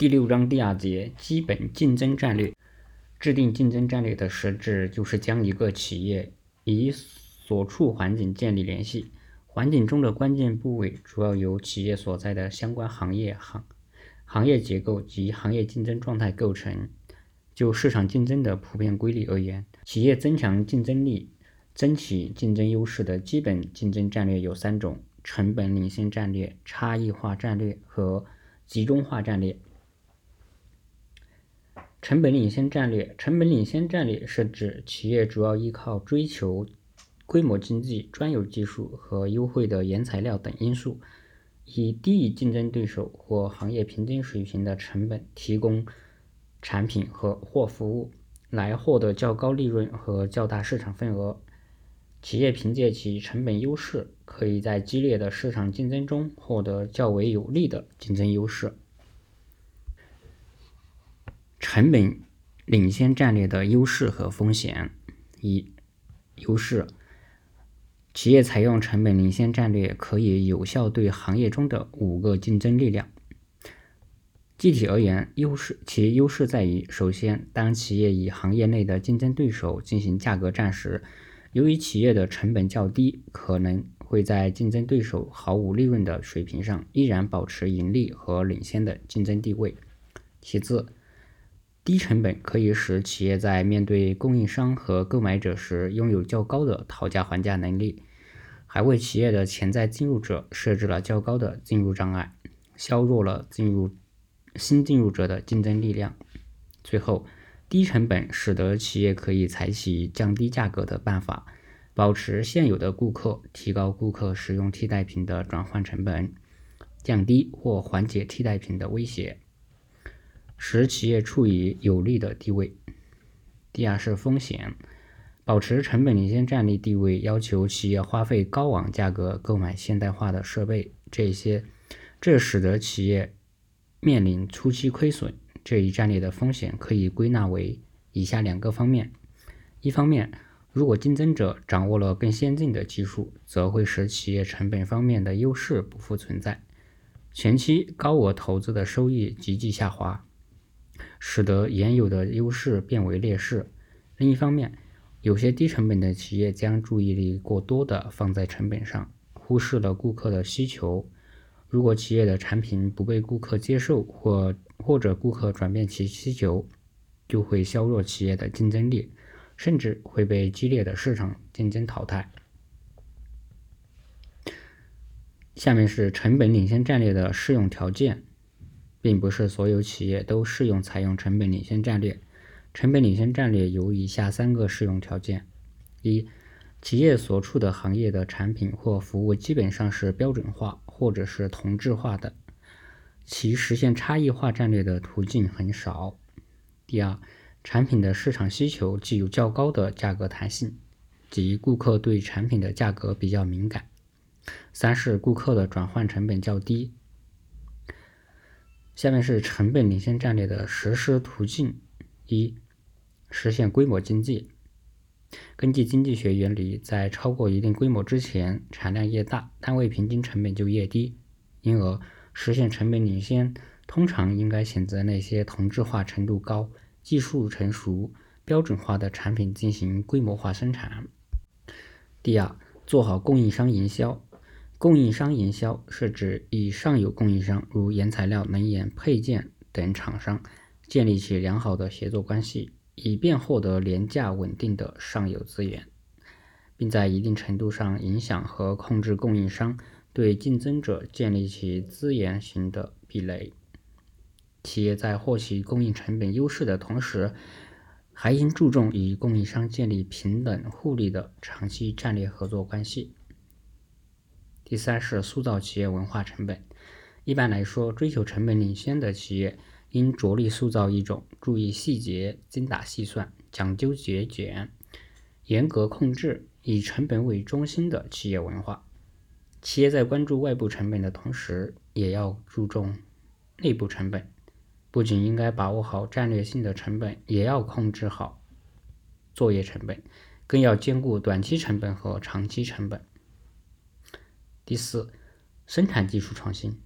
第六章第二节基本竞争战略。制定竞争战略的实质就是将一个企业与所处环境建立联系。环境中的关键部位主要由企业所在的相关行业行行业结构及行业竞争状态构成。就市场竞争的普遍规律而言，企业增强竞争力、争取竞争优势的基本竞争战略有三种：成本领先战略、差异化战略和集中化战略。成本领先战略，成本领先战略是指企业主要依靠追求规模经济、专有技术和优惠的原材料等因素，以低于竞争对手或行业平均水平的成本提供产品和或服务，来获得较高利润和较大市场份额。企业凭借其成本优势，可以在激烈的市场竞争中获得较为有利的竞争优势。成本领先战略的优势和风险。一、优势：企业采用成本领先战略，可以有效对行业中的五个竞争力量。具体而言，优势其优势在于：首先，当企业与行业内的竞争对手进行价格战时，由于企业的成本较低，可能会在竞争对手毫无利润的水平上依然保持盈利和领先的竞争地位。其次，低成本可以使企业在面对供应商和购买者时拥有较高的讨价还价能力，还为企业的潜在进入者设置了较高的进入障碍，削弱了进入新进入者的竞争力量。最后，低成本使得企业可以采取降低价格的办法，保持现有的顾客，提高顾客使用替代品的转换成本，降低或缓解替代品的威胁。使企业处于有利的地位。第二是风险，保持成本领先战略地位，要求企业花费高昂价格购买现代化的设备，这些这使得企业面临初期亏损。这一战略的风险可以归纳为以下两个方面：一方面，如果竞争者掌握了更先进的技术，则会使企业成本方面的优势不复存在，前期高额投资的收益急剧下滑。使得原有的优势变为劣势。另一方面，有些低成本的企业将注意力过多的放在成本上，忽视了顾客的需求。如果企业的产品不被顾客接受，或或者顾客转变其需求，就会削弱企业的竞争力，甚至会被激烈的市场竞争淘汰。下面是成本领先战略的适用条件。并不是所有企业都适用采用成本领先战略。成本领先战略有以下三个适用条件：一、企业所处的行业的产品或服务基本上是标准化或者是同质化的，其实现差异化战略的途径很少；第二，产品的市场需求具有较高的价格弹性，即顾客对产品的价格比较敏感；三是顾客的转换成本较低。下面是成本领先战略的实施途径：一、实现规模经济。根据经济学原理，在超过一定规模之前，产量越大，单位平均成本就越低。因而，实现成本领先，通常应该选择那些同质化程度高、技术成熟、标准化的产品进行规模化生产。第二，做好供应商营销。供应商营销是指与上游供应商，如原材料、能源、配件等厂商建立起良好的协作关系，以便获得廉价稳定的上游资源，并在一定程度上影响和控制供应商对竞争者建立起资源型的壁垒。企业在获取供应成本优势的同时，还应注重与供应商建立平等互利的长期战略合作关系。第三是塑造企业文化成本。一般来说，追求成本领先的企业应着力塑造一种注意细节、精打细算、讲究节俭、严格控制、以成本为中心的企业文化。企业在关注外部成本的同时，也要注重内部成本。不仅应该把握好战略性的成本，也要控制好作业成本，更要兼顾短期成本和长期成本。第四，生产技术创新。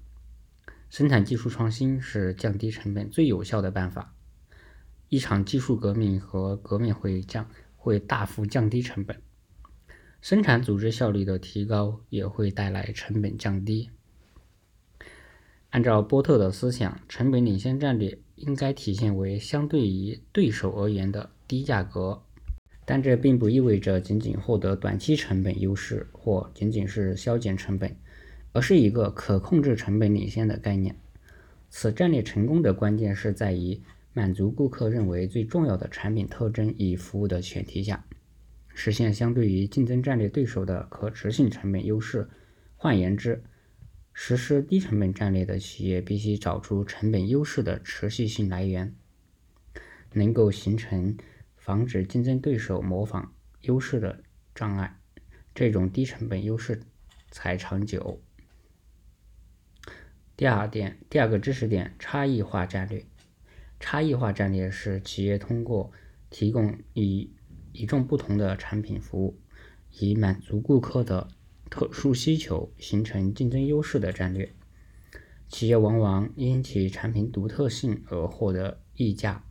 生产技术创新是降低成本最有效的办法。一场技术革命和革命会降会大幅降低成本，生产组织效率的提高也会带来成本降低。按照波特的思想，成本领先战略应该体现为相对于对手而言的低价格，但这并不意味着仅仅获得短期成本优势或仅仅是削减成本。而是一个可控制成本领先的概念。此战略成功的关键是在于满足顾客认为最重要的产品特征与服务的前提下，实现相对于竞争战略对手的可持续成本优势。换言之，实施低成本战略的企业必须找出成本优势的持续性来源，能够形成防止竞争对手模仿优势的障碍，这种低成本优势才长久。第二点，第二个知识点，差异化战略。差异化战略是企业通过提供与与众不同的产品服务，以满足顾客的特殊需求，形成竞争优势的战略。企业往往因其产品独特性而获得溢价。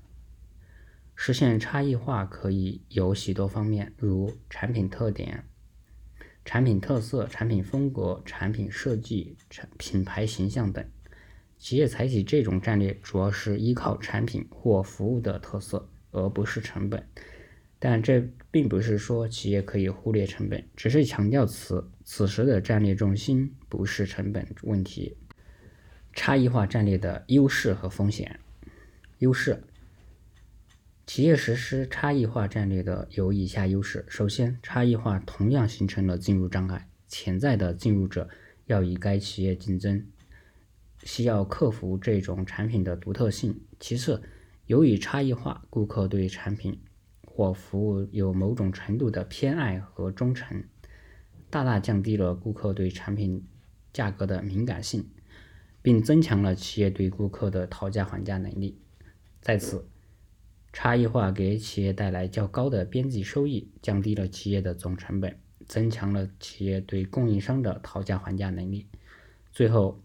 实现差异化可以有许多方面，如产品特点。产品特色、产品风格、产品设计、产品牌形象等，企业采取这种战略主要是依靠产品或服务的特色，而不是成本。但这并不是说企业可以忽略成本，只是强调此此时的战略重心不是成本问题。差异化战略的优势和风险。优势。企业实施差异化战略的有以下优势：首先，差异化同样形成了进入障碍，潜在的进入者要与该企业竞争，需要克服这种产品的独特性。其次，由于差异化，顾客对产品或服务有某种程度的偏爱和忠诚，大大降低了顾客对产品价格的敏感性，并增强了企业对顾客的讨价还价能力。在此。差异化给企业带来较高的边际收益，降低了企业的总成本，增强了企业对供应商的讨价还价能力。最后，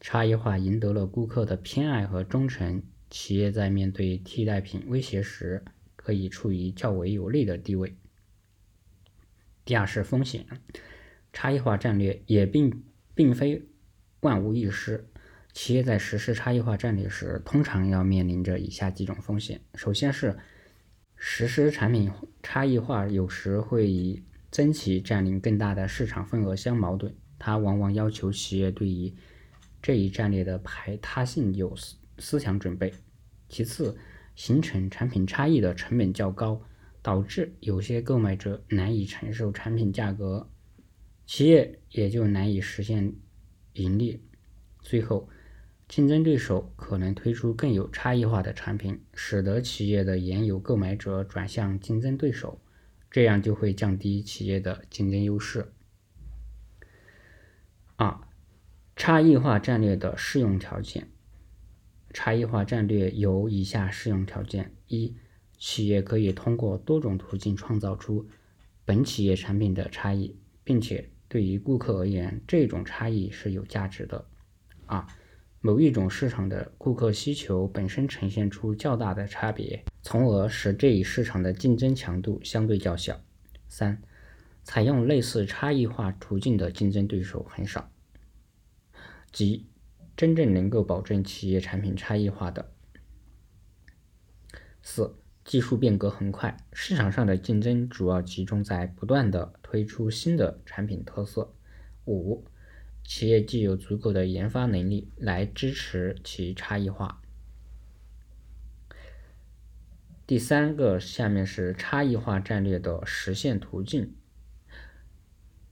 差异化赢得了顾客的偏爱和忠诚，企业在面对替代品威胁时，可以处于较为有利的地位。第二是风险，差异化战略也并并非万无一失。企业在实施差异化战略时，通常要面临着以下几种风险：首先是实施产品差异化，有时会与增其占领更大的市场份额相矛盾，它往往要求企业对于这一战略的排他性有思思想准备；其次，形成产品差异的成本较高，导致有些购买者难以承受产品价格，企业也就难以实现盈利；最后，竞争对手可能推出更有差异化的产品，使得企业的原有购买者转向竞争对手，这样就会降低企业的竞争优势。二、差异化战略的适用条件。差异化战略有以下适用条件：一、企业可以通过多种途径创造出本企业产品的差异，并且对于顾客而言，这种差异是有价值的。二、某一种市场的顾客需求本身呈现出较大的差别，从而使这一市场的竞争强度相对较小。三、采用类似差异化途径的竞争对手很少，即真正能够保证企业产品差异化的。四、技术变革很快，市场上的竞争主要集中在不断的推出新的产品特色。五。企业既有足够的研发能力来支持其差异化。第三个，下面是差异化战略的实现途径。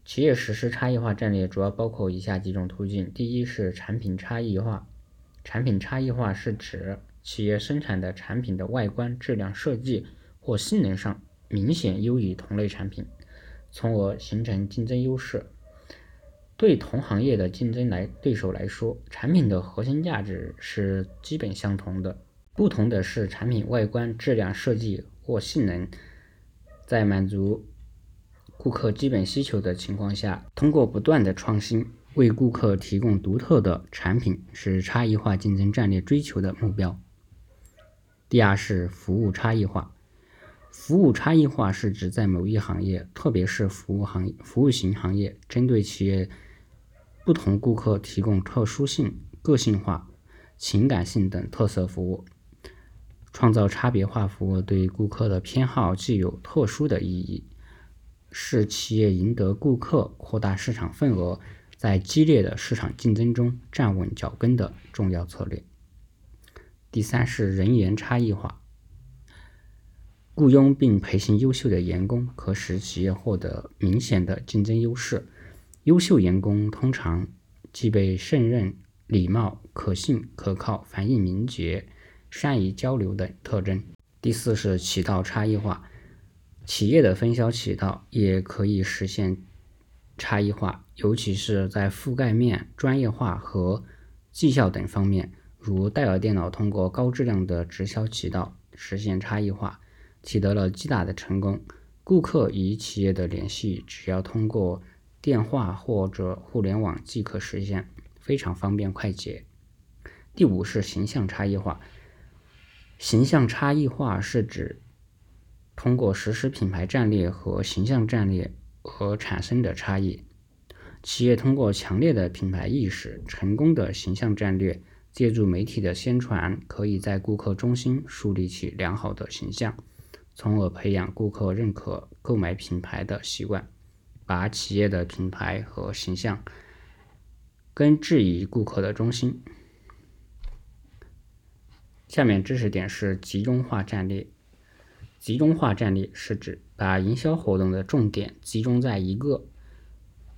企业实施差异化战略主要包括以下几种途径：第一是产品差异化。产品差异化是指企业生产的产品的外观、质量、设计或性能上明显优于同类产品，从而形成竞争优势。对同行业的竞争来对手来说，产品的核心价值是基本相同的，不同的是产品外观、质量、设计或性能，在满足顾客基本需求的情况下，通过不断的创新，为顾客提供独特的产品是差异化竞争战略追求的目标。第二是服务差异化。服务差异化是指在某一行业，特别是服务行业、服务型行业，针对企业不同顾客提供特殊性、个性化、情感性等特色服务，创造差别化服务对顾客的偏好具有特殊的意义，是企业赢得顾客、扩大市场份额。在激烈的市场竞争中站稳脚跟的重要策略。第三是人员差异化，雇佣并培训优秀的员工，可使企业获得明显的竞争优势。优秀员工通常具备胜任、礼貌、可信、可靠、反应敏捷、善于交流等特征。第四是渠道差异化，企业的分销渠道也可以实现。差异化，尤其是在覆盖面、专业化和绩效等方面，如戴尔电脑通过高质量的直销渠道实现差异化，取得了巨大的成功。顾客与企业的联系只要通过电话或者互联网即可实现，非常方便快捷。第五是形象差异化，形象差异化是指通过实施品牌战略和形象战略。和产生的差异，企业通过强烈的品牌意识、成功的形象战略，借助媒体的宣传，可以在顾客中心树立起良好的形象，从而培养顾客认可购买品牌的习惯，把企业的品牌和形象根置于顾客的中心。下面知识点是集中化战略。集中化战略是指把营销活动的重点集中在一个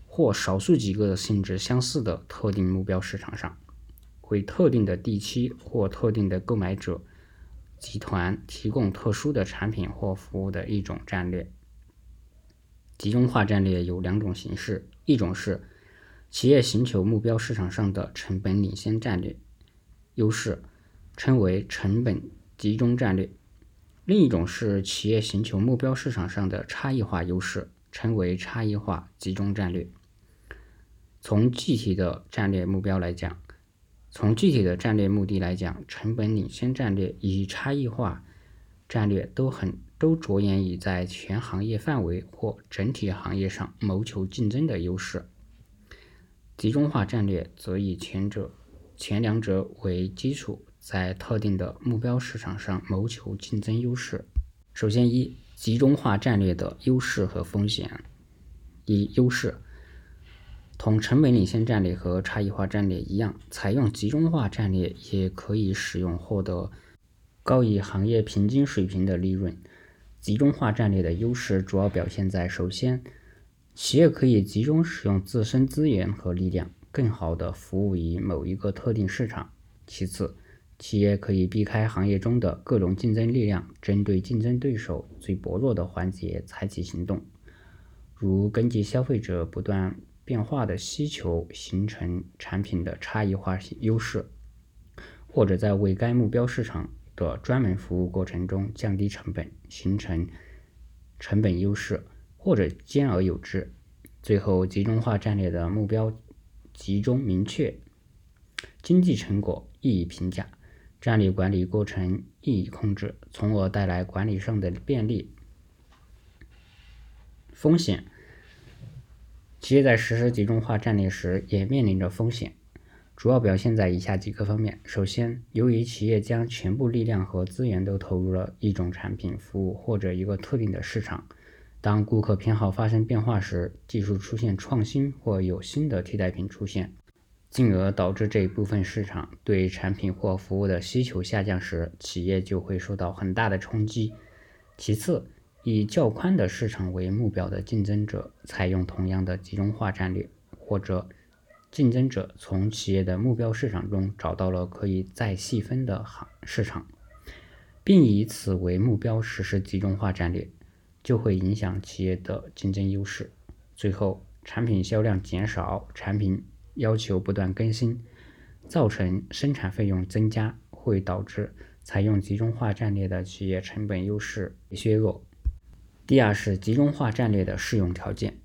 或少数几个性质相似的特定目标市场上，为特定的地区或特定的购买者集团提供特殊的产品或服务的一种战略。集中化战略有两种形式，一种是企业寻求目标市场上的成本领先战略优势，称为成本集中战略。另一种是企业寻求目标市场上的差异化优势，称为差异化集中战略。从具体的战略目标来讲，从具体的战略目的来讲，成本领先战略与差异化战略都很都着眼于在全行业范围或整体行业上谋求竞争的优势。集中化战略则以前者前两者为基础。在特定的目标市场上谋求竞争优势。首先，一集中化战略的优势和风险。一、优势，同成本领先战略和差异化战略一样，采用集中化战略也可以使用获得高于行业平均水平的利润。集中化战略的优势主要表现在：首先，企业可以集中使用自身资源和力量，更好地服务于某一个特定市场；其次，企业可以避开行业中的各种竞争力量，针对竞争对手最薄弱的环节采取行动，如根据消费者不断变化的需求形成产品的差异化优势，或者在为该目标市场的专门服务过程中降低成本，形成成本优势，或者兼而有之。最后，集中化战略的目标集中明确，经济成果易于评价。战略管理过程易于控制，从而带来管理上的便利。风险，企业在实施集中化战略时也面临着风险，主要表现在以下几个方面：首先，由于企业将全部力量和资源都投入了一种产品、服务或者一个特定的市场，当顾客偏好发生变化时，技术出现创新或有新的替代品出现。进而导致这一部分市场对产品或服务的需求下降时，企业就会受到很大的冲击。其次，以较宽的市场为目标的竞争者采用同样的集中化战略，或者竞争者从企业的目标市场中找到了可以再细分的行市场，并以此为目标实施集中化战略，就会影响企业的竞争优势。最后，产品销量减少，产品。要求不断更新，造成生产费用增加，会导致采用集中化战略的企业成本优势削弱。第二是集中化战略的适用条件。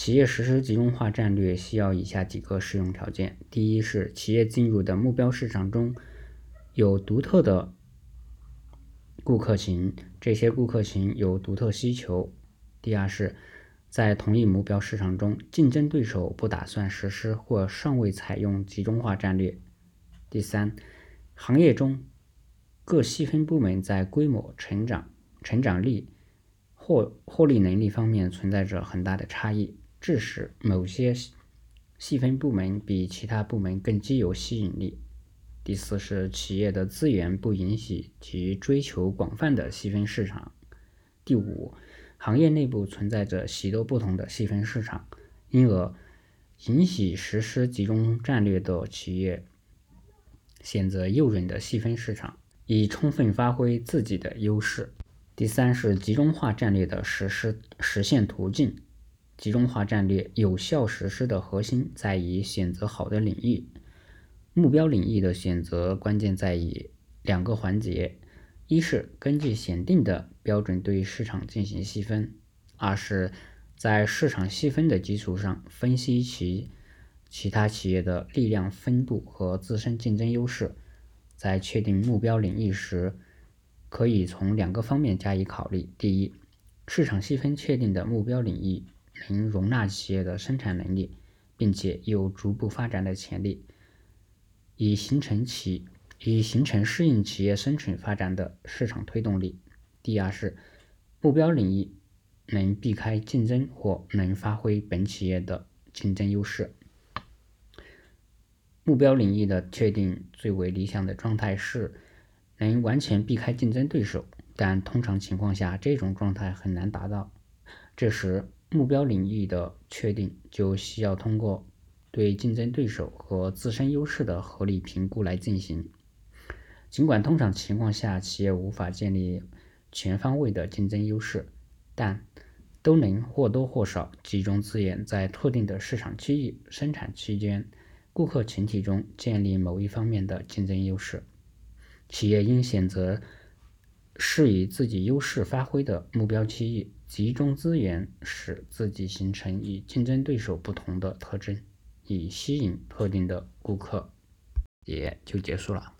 企业实施集中化战略需要以下几个适用条件：第一是企业进入的目标市场中有独特的顾客群，这些顾客群有独特需求；第二是，在同一目标市场中，竞争对手不打算实施或尚未采用集中化战略；第三，行业中各细分部门在规模、成长、成长力、获获利能力方面存在着很大的差异。致使某些细分部门比其他部门更具有吸引力。第四是企业的资源不允许其追求广泛的细分市场。第五，行业内部存在着许多不同的细分市场，因而允许实施集中战略的企业选择诱人的细分市场，以充分发挥自己的优势。第三是集中化战略的实施实现途径。集中化战略有效实施的核心在于选择好的领域。目标领域的选择关键在于两个环节：一是根据选定的标准对市场进行细分；二是，在市场细分的基础上分析其其他企业的力量分布和自身竞争优势。在确定目标领域时，可以从两个方面加以考虑：第一，市场细分确定的目标领域。能容纳企业的生产能力，并且有逐步发展的潜力，以形成企以形成适应企业生存发展的市场推动力。第二是目标领域能避开竞争或能发挥本企业的竞争优势。目标领域的确定最为理想的状态是能完全避开竞争对手，但通常情况下这种状态很难达到。这时，目标领域的确定就需要通过对竞争对手和自身优势的合理评估来进行。尽管通常情况下企业无法建立全方位的竞争优势，但都能或多或少集中资源在特定的市场区域、生产区间、顾客群体中建立某一方面的竞争优势。企业应选择是以自己优势发挥的目标区域。集中资源，使自己形成与竞争对手不同的特征，以吸引特定的顾客，也就结束了。